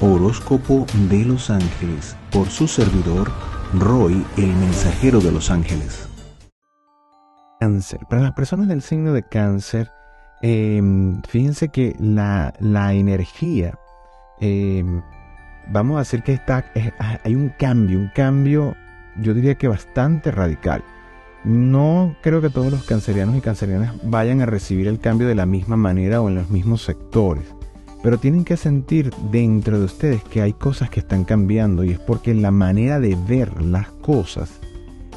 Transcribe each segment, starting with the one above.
Horóscopo de los Ángeles por su servidor Roy, el mensajero de los ángeles. Cáncer. Para las personas del signo de cáncer, em, fíjense que la, energía, em, vamos a decir que está, hay un cambio, un cambio, yo diría que bastante radical. No creo que todos los cancerianos y cancerianas vayan a recibir el cambio de la misma manera o en los mismos sectores. Pero tienen que sentir dentro de ustedes que hay cosas que están cambiando y es porque la manera de ver las cosas,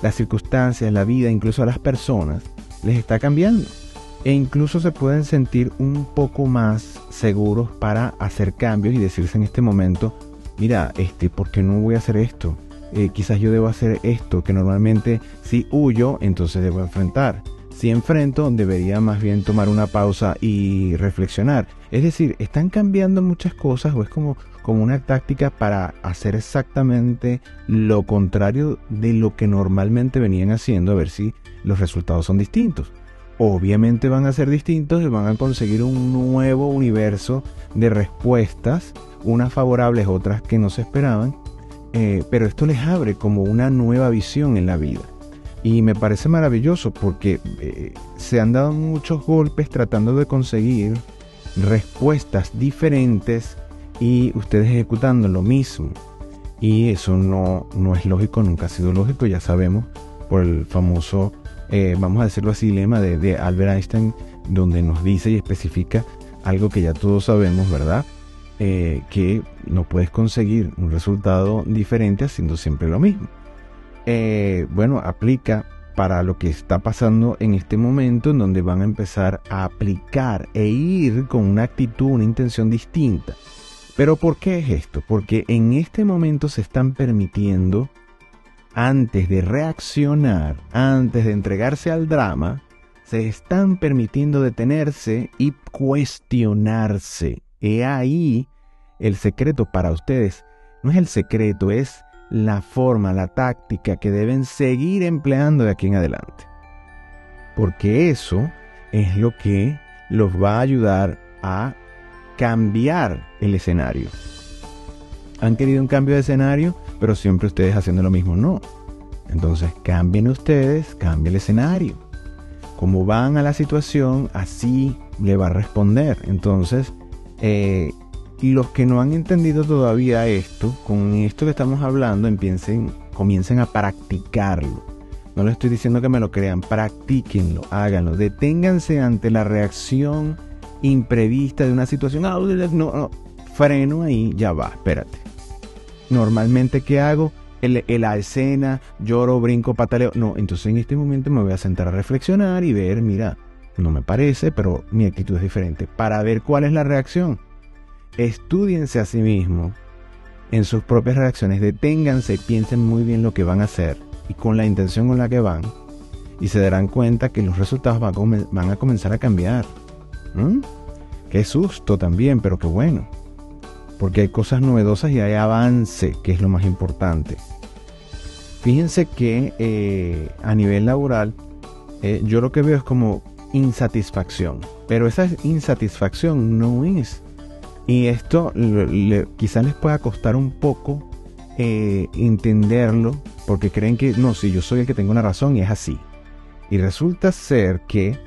las circunstancias, la vida, incluso a las personas, les está cambiando. E incluso se pueden sentir un poco más seguros para hacer cambios y decirse en este momento, mira, este, ¿por qué no voy a hacer esto? Eh, quizás yo debo hacer esto, que normalmente si huyo, entonces debo enfrentar. Si enfrento, debería más bien tomar una pausa y reflexionar. Es decir, están cambiando muchas cosas o es como, como una táctica para hacer exactamente lo contrario de lo que normalmente venían haciendo, a ver si los resultados son distintos. Obviamente van a ser distintos y van a conseguir un nuevo universo de respuestas, unas favorables, otras que no se esperaban, eh, pero esto les abre como una nueva visión en la vida. Y me parece maravilloso porque eh, se han dado muchos golpes tratando de conseguir respuestas diferentes y ustedes ejecutando lo mismo. Y eso no, no es lógico, nunca ha sido lógico, ya sabemos, por el famoso, eh, vamos a decirlo así, lema de, de Albert Einstein, donde nos dice y especifica algo que ya todos sabemos, ¿verdad? Eh, que no puedes conseguir un resultado diferente haciendo siempre lo mismo. Eh, bueno, aplica para lo que está pasando en este momento en donde van a empezar a aplicar e ir con una actitud, una intención distinta. Pero ¿por qué es esto? Porque en este momento se están permitiendo, antes de reaccionar, antes de entregarse al drama, se están permitiendo detenerse y cuestionarse. He ahí el secreto para ustedes. No es el secreto, es la forma, la táctica que deben seguir empleando de aquí en adelante. Porque eso es lo que los va a ayudar a cambiar el escenario. Han querido un cambio de escenario, pero siempre ustedes haciendo lo mismo. No. Entonces cambien ustedes, cambien el escenario. Como van a la situación, así le va a responder. Entonces, eh, los que no han entendido todavía esto, con esto que estamos hablando, empiecen, comiencen a practicarlo. No les estoy diciendo que me lo crean, practíquenlo, háganlo. Deténganse ante la reacción imprevista de una situación. Ah, no, no, freno ahí, ya va, espérate. Normalmente, ¿qué hago? En la escena, lloro, brinco, pataleo. No, entonces en este momento me voy a sentar a reflexionar y ver, mira, no me parece, pero mi actitud es diferente. Para ver cuál es la reacción estudiense a sí mismos en sus propias reacciones, deténganse, piensen muy bien lo que van a hacer y con la intención con la que van, y se darán cuenta que los resultados van a, comenzar a cambiar. Qué susto también, pero qué bueno. Porque hay cosas novedosas y hay avance, que es lo más importante. Fíjense que eh, a nivel laboral, eh, yo lo que veo es como insatisfacción. Pero esa insatisfacción no es y esto quizás les pueda costar un poco eh, entenderlo, porque creen que no, si yo soy el que tengo una razón y es así. Y resulta ser que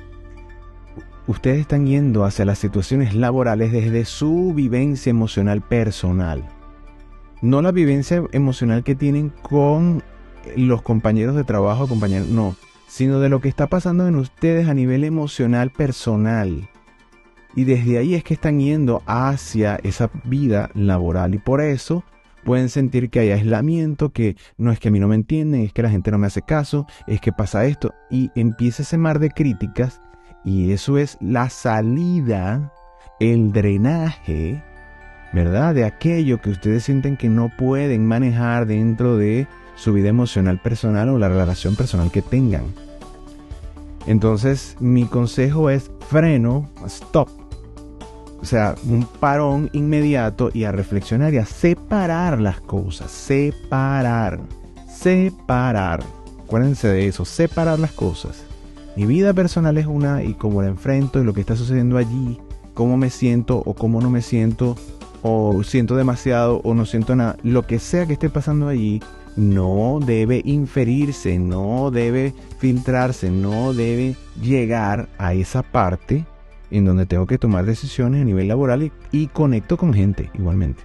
ustedes están yendo hacia las situaciones laborales desde su vivencia emocional personal. No la vivencia emocional que tienen con los compañeros de trabajo, compañeros, no, sino de lo que está pasando en ustedes a nivel emocional personal. Y desde ahí es que están yendo hacia esa vida laboral y por eso pueden sentir que hay aislamiento, que no es que a mí no me entienden, es que la gente no me hace caso, es que pasa esto y empieza ese mar de críticas y eso es la salida, el drenaje, ¿verdad? De aquello que ustedes sienten que no pueden manejar dentro de su vida emocional personal o la relación personal que tengan. Entonces mi consejo es freno, stop o sea, un parón inmediato y a reflexionar y a separar las cosas. Separar. Separar. Acuérdense de eso, separar las cosas. Mi vida personal es una y cómo la enfrento y lo que está sucediendo allí, cómo me siento o cómo no me siento o siento demasiado o no siento nada, lo que sea que esté pasando allí, no debe inferirse, no debe filtrarse, no debe llegar a esa parte en donde tengo que tomar decisiones a nivel laboral y, conecto con gente igualmente.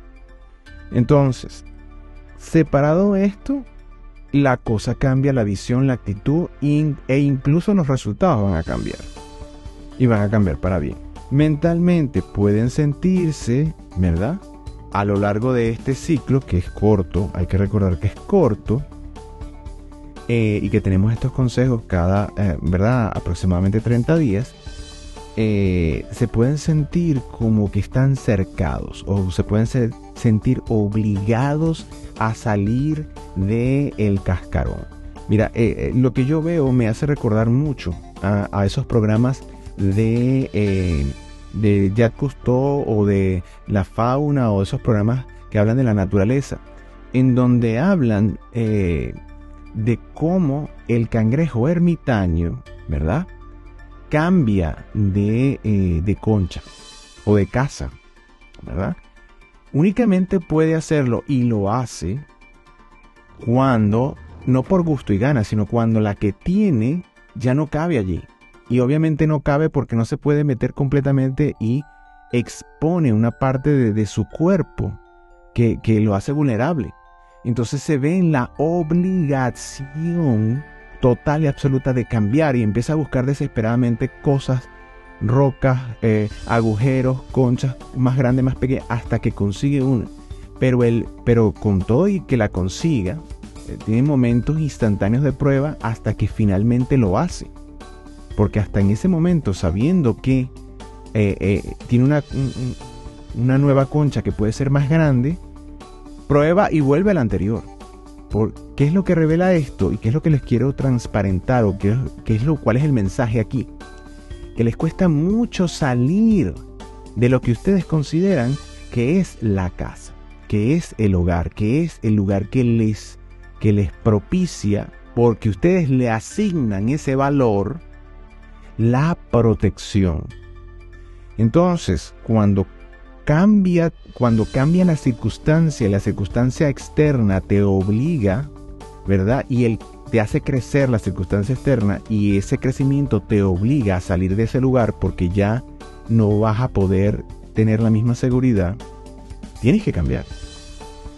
Entonces, separado esto, la cosa cambia, la visión, la actitud e incluso los resultados van a cambiar. Y van a cambiar para bien. Mentalmente pueden sentirse, ¿verdad? A lo largo de este ciclo, que es corto, hay que recordar que es corto, eh, y que tenemos estos consejos cada, eh, ¿verdad? Aproximadamente 30 días, eh, se pueden sentir como que están cercados o se pueden sentir obligados a salir del el cascarón. Mira, eh, eh, lo que yo veo me hace recordar mucho a, esos programas de, de Jacques Cousteau o de la fauna o esos programas que hablan de la naturaleza, en donde hablan de cómo el cangrejo ermitaño, ¿verdad? Cambia de, eh, de concha o de casa, ¿verdad? Únicamente puede hacerlo y lo hace cuando, no por gusto y gana, sino cuando la que tiene ya no cabe allí. Y obviamente no cabe porque no se puede meter completamente y expone una parte de, de su cuerpo que, que lo hace vulnerable. Entonces se ve en la obligación total y absoluta de cambiar y empieza a buscar desesperadamente cosas, rocas, eh, agujeros, conchas, más grandes, más pequeñas, hasta que consigue una. Pero, él, pero con todo y que la consiga, eh, tiene momentos instantáneos de prueba hasta que finalmente lo hace. Porque hasta en ese momento, sabiendo que eh, tiene una, una nueva concha que puede ser más grande, prueba y vuelve a la anterior. ¿Qué es lo que revela esto y qué es lo que les quiero transparentar o qué, es lo, cuál es el mensaje aquí? Que les cuesta mucho salir de lo que ustedes consideran que es la casa, que es el hogar, que es el lugar que les, que les propicia, porque ustedes le asignan ese valor, la protección. Entonces, cuando cambia, cuando cambia la circunstancia, la circunstancia externa te obliga, ¿verdad? Y él te hace crecer la circunstancia externa y ese crecimiento te obliga a salir de ese lugar porque ya no vas a poder tener la misma seguridad, tienes que cambiar.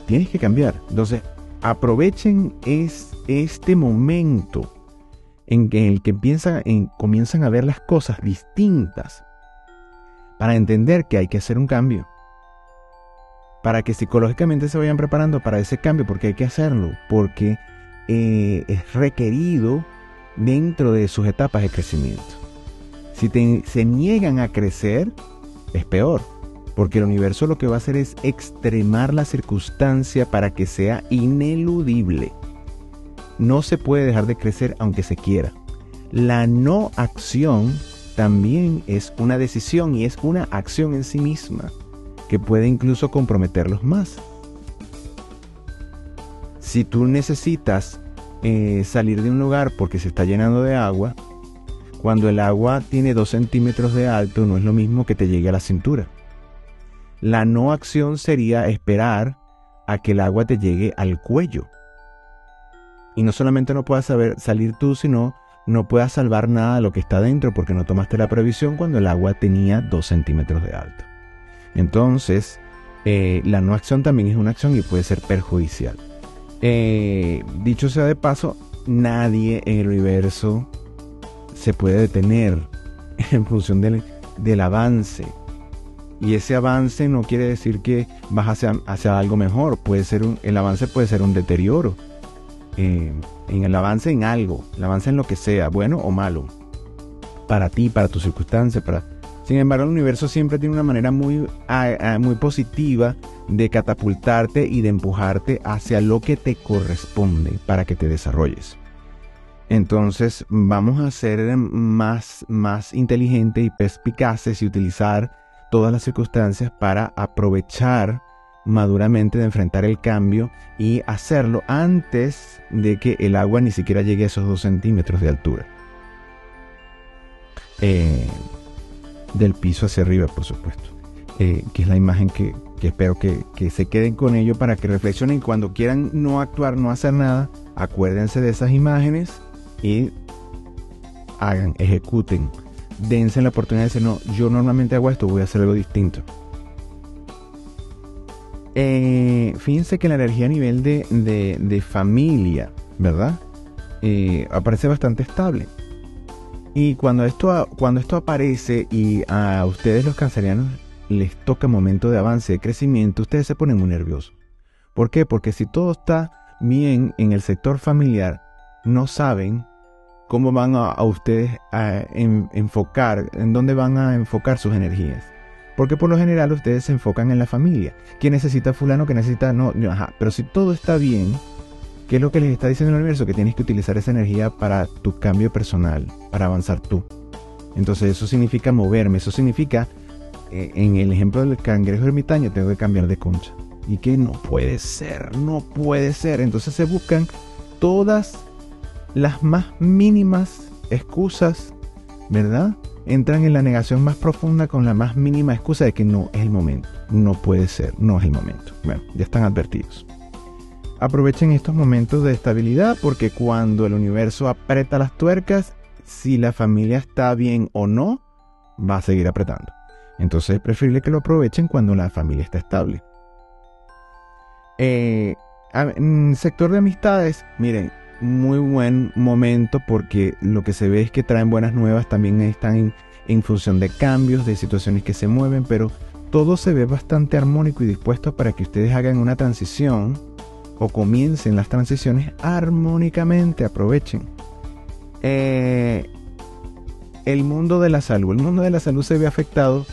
Tienes que cambiar. Entonces, aprovechen es, este momento en, el que en, comienzan a ver las cosas distintas para entender que hay que hacer un cambio. Para que psicológicamente se vayan preparando para ese cambio, porque hay que hacerlo, porque eh, es requerido dentro de sus etapas de crecimiento. Si se niegan a crecer, es peor, porque el universo lo que va a hacer es extremar la circunstancia para que sea ineludible. No se puede dejar de crecer aunque se quiera. La no acción también es una decisión y es una acción en sí misma que puede incluso comprometerlos más. Si tú necesitas eh, salir de un lugar porque se está llenando de agua, cuando el agua tiene 2 centímetros de alto no es lo mismo que te llegue a la cintura. La no acción sería esperar a que el agua te llegue al cuello. Y no solamente no puedas saber salir tú, sino no puedas salvar nada de lo que está dentro porque no tomaste la previsión cuando el agua tenía 2 centímetros de alto. Entonces, eh, la no acción también es una acción y puede ser perjudicial. Eh, dicho sea de paso, nadie en el universo se puede detener en función del, avance. Y ese avance no quiere decir que vas hacia, hacia algo mejor. Puede ser el avance puede ser un deterioro. Eh, en el avance en algo, el avance en lo que sea, bueno o malo, para ti, para tu circunstancia. Sin embargo, el universo siempre tiene una manera muy, muy positiva de catapultarte y de empujarte hacia lo que te corresponde para que te desarrolles. Entonces vamos a ser más, más inteligentes y perspicaces y utilizar todas las circunstancias para aprovechar maduramente de enfrentar el cambio y hacerlo antes de que el agua ni siquiera llegue a esos dos centímetros de altura. Eh, del piso hacia arriba, por supuesto. Eh, que es la imagen que, espero que, que se queden con ello para que reflexionen cuando quieran no actuar, no hacer nada, acuérdense de esas imágenes y hagan, ejecuten, dense la oportunidad de decir, no, yo normalmente hago esto, voy a hacer algo distinto. Eh, fíjense que la energía a nivel de, familia, ¿verdad? Eh, aparece bastante estable. Y cuando esto, cuando esto aparece y a ustedes los cancerianos les toca momento de avance, de crecimiento, ustedes se ponen muy nerviosos. ¿Por qué? Porque si todo está bien en el sector familiar, no saben cómo van a, ustedes a enfocar, en dónde van a enfocar sus energías. Porque por lo general ustedes se enfocan en la familia. ¿Quién necesita fulano? ¿Qué necesita? No, ajá. Pero si todo está bien, ¿qué es lo que les está diciendo el universo? Que tienes que utilizar esa energía para tu cambio personal, para avanzar tú. Entonces eso significa moverme, eso significa, eh, en el ejemplo del cangrejo ermitaño, tengo que cambiar de concha. Y que no puede ser, no puede ser. Entonces se buscan todas las más mínimas excusas, ¿verdad? Entran en la negación más profunda con la más mínima excusa de que no es el momento, no puede ser, no es el momento. Bueno, ya están advertidos. Aprovechen estos momentos de estabilidad porque cuando el universo aprieta las tuercas, si la familia está bien o no, va a seguir apretando. Entonces es preferible que lo aprovechen cuando la familia está estable. Eh, en sector de amistades, miren, muy buen momento porque lo que se ve es que traen buenas nuevas, también están en, función de cambios, de situaciones que se mueven, pero todo se ve bastante armónico y dispuesto para que ustedes hagan una transición o comiencen las transiciones armónicamente, aprovechen. Eh, el mundo de la salud, el mundo de la salud se ve afectado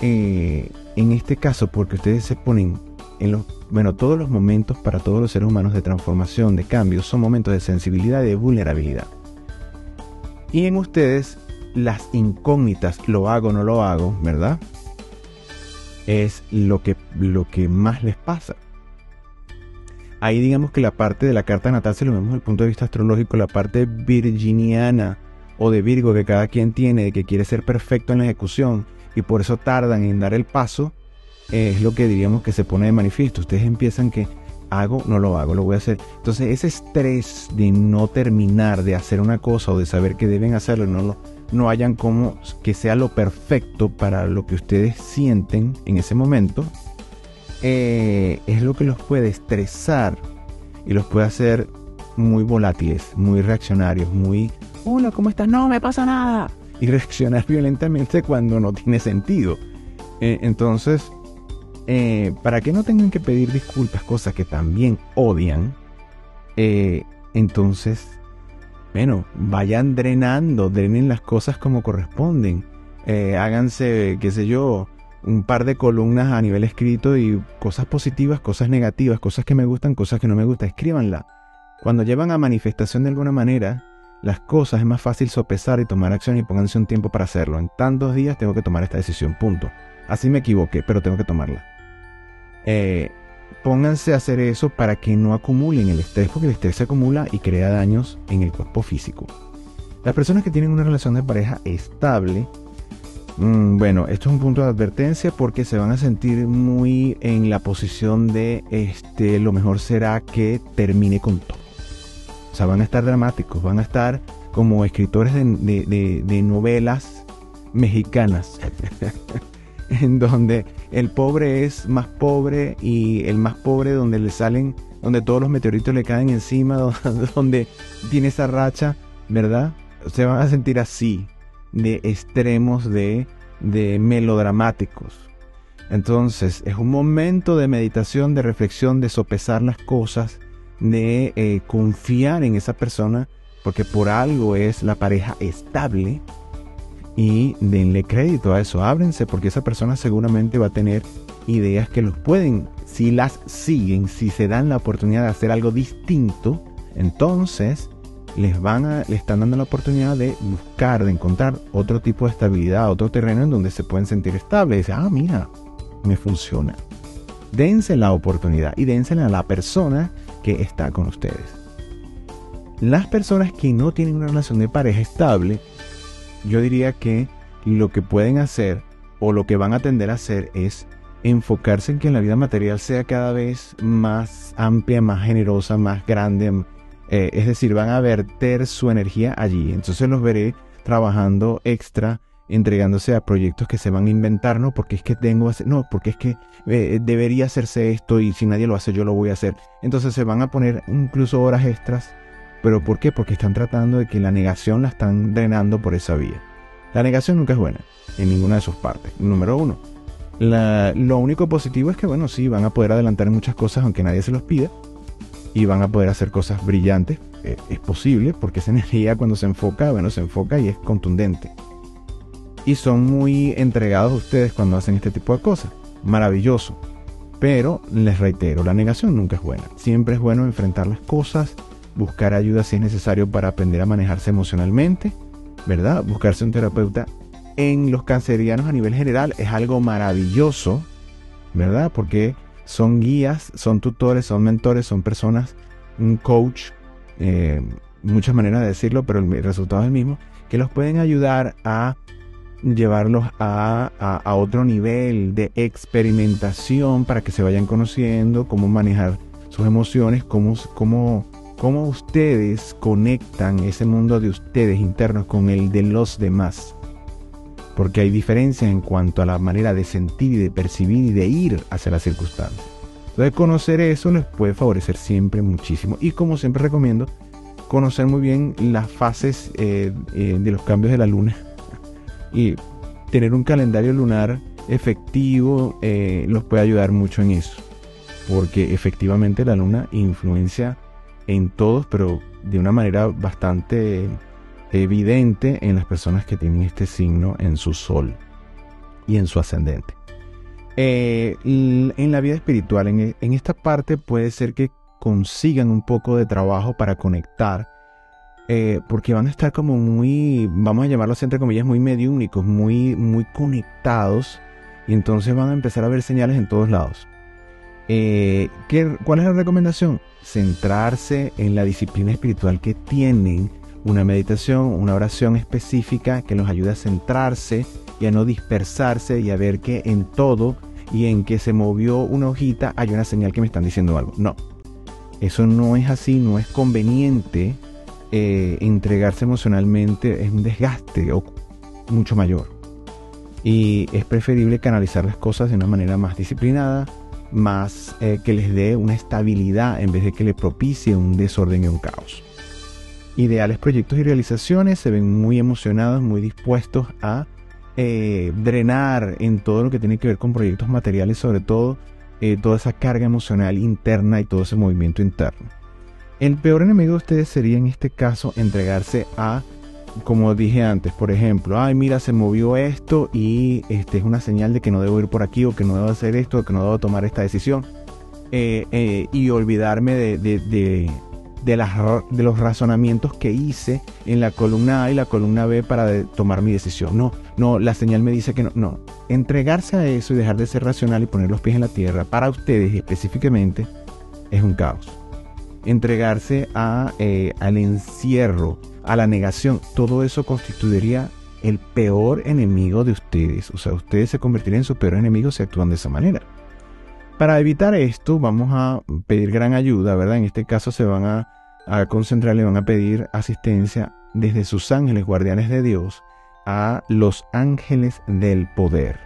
eh, en este caso porque ustedes se ponen en los bueno, todos los momentos para todos los seres humanos de transformación, de cambio, son momentos de sensibilidad y de vulnerabilidad. Y en ustedes, las incógnitas, lo hago o no lo hago, ¿verdad? Es lo que, lo que más les pasa. Ahí digamos que la parte de la carta natal, si lo vemos desde el punto de vista astrológico, la parte virginiana o de Virgo que cada quien tiene, de que quiere ser perfecto en la ejecución y por eso tardan en dar el paso, es lo que diríamos que se pone de manifiesto. Ustedes empiezan que hago, no lo hago, lo voy a hacer. Entonces ese estrés de no terminar de hacer una cosa o de saber que deben hacerlo, no lo, no hayan como que sea lo perfecto para lo que ustedes sienten en ese momento, eh, es lo que los puede estresar y los puede hacer muy volátiles, muy reaccionarios, muy, hola, ¿cómo estás? No me pasa nada. Y reaccionar violentamente cuando no tiene sentido. Eh, entonces, eh, para que no tengan que pedir disculpas, cosas que también odian, eh, entonces, bueno, vayan drenando, drenen las cosas como corresponden. Eh, háganse, qué sé yo, un par de columnas a nivel escrito y cosas positivas, cosas negativas, cosas que me gustan, cosas que no me gustan, escríbanla. Cuando llevan a manifestación de alguna manera, las cosas es más fácil sopesar y tomar acción y pónganse un tiempo para hacerlo. En tantos días tengo que tomar esta decisión, punto. Así me equivoqué, pero tengo que tomarla. Eh, pónganse a hacer eso para que no acumulen el estrés, porque el estrés se acumula y crea daños en el cuerpo físico. Las personas que tienen una relación de pareja estable, mm, bueno, esto es un punto de advertencia porque se van a sentir muy en la posición de, este, lo mejor será que termine con todo. O sea, van a estar dramáticos, van a estar como escritores de novelas mexicanas. en donde el pobre es más pobre y el más pobre donde le salen, donde todos los meteoritos le caen encima, donde tiene esa racha, ¿verdad? Se van a sentir así, de extremos de, de melodramáticos. Entonces, es un momento de meditación, de reflexión, de sopesar las cosas, de eh, confiar en esa persona, porque por algo es la pareja estable, y denle crédito a eso, ábrense porque esa persona seguramente va a tener ideas que los pueden, si las siguen, si se dan la oportunidad de hacer algo distinto, entonces les van a, le están dando la oportunidad de buscar, de encontrar otro tipo de estabilidad, otro terreno en donde se pueden sentir estables. Ah, mira, me funciona. Dense la oportunidad y dénsela a la persona que está con ustedes. Las personas que no tienen una relación de pareja estable yo diría que lo que pueden hacer o lo que van a tender a hacer es enfocarse en que la vida material sea cada vez más amplia, más generosa, más grande. Eh, es decir, van a verter su energía allí. Entonces los veré trabajando extra, entregándose a proyectos que se van a inventar, no porque es que tengo, no, porque es que eh, debería hacerse esto y si nadie lo hace yo lo voy a hacer. Entonces se van a poner incluso horas extras. ¿Pero por qué? Porque están tratando de que la negación la están drenando por esa vía. La negación nunca es buena en ninguna de sus partes. Número uno lo único positivo es que, bueno, sí, van a poder adelantar muchas cosas aunque nadie se los pida. Y van a poder hacer cosas brillantes. Eh, es posible porque esa energía cuando se enfoca, bueno, se enfoca y es contundente. Y son muy entregados ustedes cuando hacen este tipo de cosas. Maravilloso. Pero les reitero, la negación nunca es buena. Siempre es bueno enfrentar las cosas, buscar ayuda si es necesario para aprender a manejarse emocionalmente, ¿verdad? Buscarse un terapeuta en los cancerianos a nivel general es algo maravilloso, ¿verdad? Porque son guías, son tutores, son mentores, son personas, un coach, eh, muchas maneras de decirlo, pero el resultado es el mismo, que los pueden ayudar a llevarlos a, a, otro nivel de experimentación para que se vayan conociendo, cómo manejar sus emociones, cómo, cómo, cómo ustedes conectan ese mundo de ustedes internos con el de los demás porque hay diferencias en cuanto a la manera de sentir y de percibir y de ir hacia las circunstancias. Entonces conocer eso les puede favorecer siempre muchísimo. Y como siempre recomiendo, conocer muy bien las fases eh, eh, de los cambios de la luna y tener un calendario lunar efectivo eh, los puede ayudar mucho en eso. Porque efectivamente la luna influencia en todos, pero de una manera bastante evidente en las personas que tienen este signo en su sol y en su ascendente. Eh, en la vida espiritual, en, esta parte puede ser que consigan un poco de trabajo para conectar, eh, porque van a estar como muy, vamos a llamarlo entre comillas, muy mediúnicos, muy, muy conectados, y entonces van a empezar a ver señales en todos lados. Eh, ¿Cuál es la recomendación? Centrarse en la disciplina espiritual que tienen una meditación, una oración específica que nos ayude a centrarse y a no dispersarse y a ver que en todo y en que se movió una hojita hay una señal que me están diciendo algo. No, eso no es así, no es conveniente eh, entregarse emocionalmente, es un desgaste mucho mayor. Y es preferible canalizar las cosas de una manera más disciplinada, más eh, que les dé una estabilidad en vez de que le propicie un desorden y un caos ideales proyectos y realizaciones, se ven muy emocionados, muy dispuestos a eh, drenar en todo lo que tiene que ver con proyectos materiales, sobre todo eh, toda esa carga emocional interna y todo ese movimiento interno. El peor enemigo de ustedes sería en este caso entregarse a, como dije antes, por ejemplo, ay mira, se movió esto y este es una señal de que no debo ir por aquí o que no debo hacer esto o que no debo tomar esta decisión. Eh, y olvidarme de, de, las, de los razonamientos que hice en la columna A y la columna B para tomar mi decisión. No, no, la señal me dice que no. No, entregarse a eso y dejar de ser racional y poner los pies en la tierra para ustedes específicamente es un caos. Entregarse a, eh, al encierro, a la negación, todo eso constituiría el peor enemigo de ustedes. O sea, ustedes se convertirían en su peor enemigo si actúan de esa manera. Para evitar esto, vamos a pedir gran ayuda, ¿verdad? En este caso se van a, concentrar, le van a pedir asistencia desde sus ángeles guardianes de Dios a los ángeles del poder.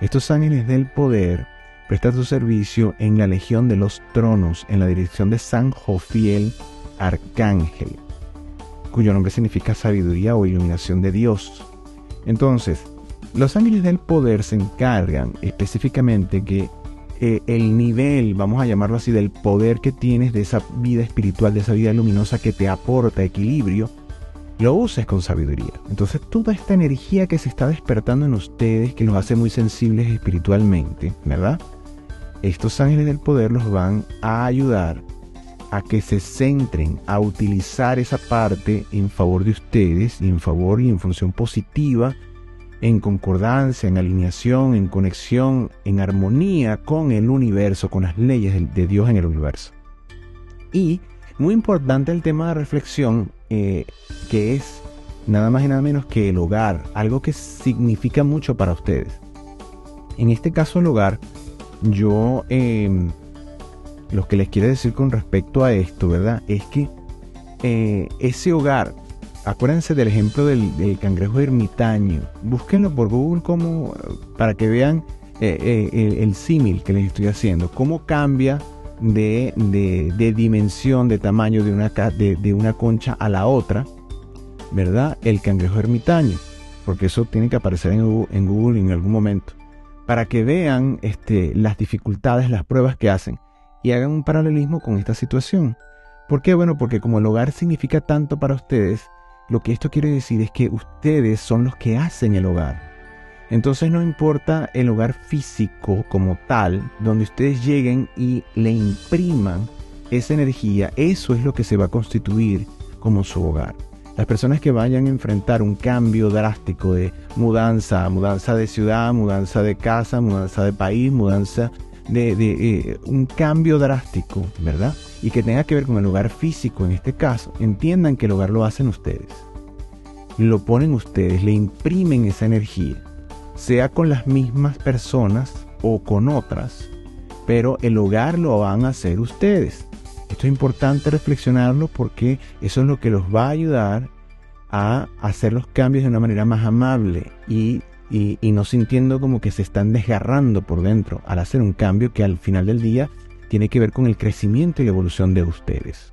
Estos ángeles del poder prestan su servicio en la Legión de los Tronos, en la dirección de San Jofiel Arcángel, cuyo nombre significa sabiduría o iluminación de Dios. Entonces, los ángeles del poder se encargan específicamente que eh, el nivel, vamos a llamarlo así, del poder que tienes de esa vida espiritual, de esa vida luminosa que te aporta equilibrio, lo uses con sabiduría. Entonces toda esta energía que se está despertando en ustedes, que los hace muy sensibles espiritualmente, ¿verdad? Estos ángeles del poder los van a ayudar a que se centren a utilizar esa parte en favor de ustedes en favor y en función positiva en concordancia, en alineación, en conexión, en armonía con el universo, con las leyes de, Dios en el universo. Y muy importante el tema de reflexión, eh, que es nada más y nada menos que el hogar, algo que significa mucho para ustedes. En este caso el hogar yo em, lo que les quiero decir con respecto a esto, ¿verdad? Es que eh, ese hogar, acuérdense del ejemplo del, cangrejo ermitaño, búsquenlo por Google como, para que vean eh, eh, el, símil que les estoy haciendo, cómo cambia de, dimensión, de tamaño de una, de, una concha a la otra, ¿verdad? El cangrejo ermitaño, porque eso tiene que aparecer en Google en, Google en algún momento, para que vean este, las dificultades, las pruebas que hacen y hagan un paralelismo con esta situación. ¿Por qué? Bueno, porque como el hogar significa tanto para ustedes, lo que esto quiere decir es que ustedes son los que hacen el hogar. Entonces no importa el hogar físico como tal, donde ustedes lleguen y le impriman esa energía, eso es lo que se va a constituir como su hogar. Las personas que vayan a enfrentar un cambio drástico de mudanza, mudanza de ciudad, mudanza de casa, mudanza de país, mudanza de, eh, un cambio drástico, ¿verdad? Y que tenga que ver con el hogar físico en este caso, entiendan que el hogar lo hacen ustedes. Lo ponen ustedes, le imprimen esa energía, sea con las mismas personas o con otras, pero el hogar lo van a hacer ustedes. Esto es importante reflexionarlo porque eso es lo que los va a ayudar a hacer los cambios de una manera más amable y, no sintiendo como que se están desgarrando por dentro al hacer un cambio que al final del día tiene que ver con el crecimiento y evolución de ustedes.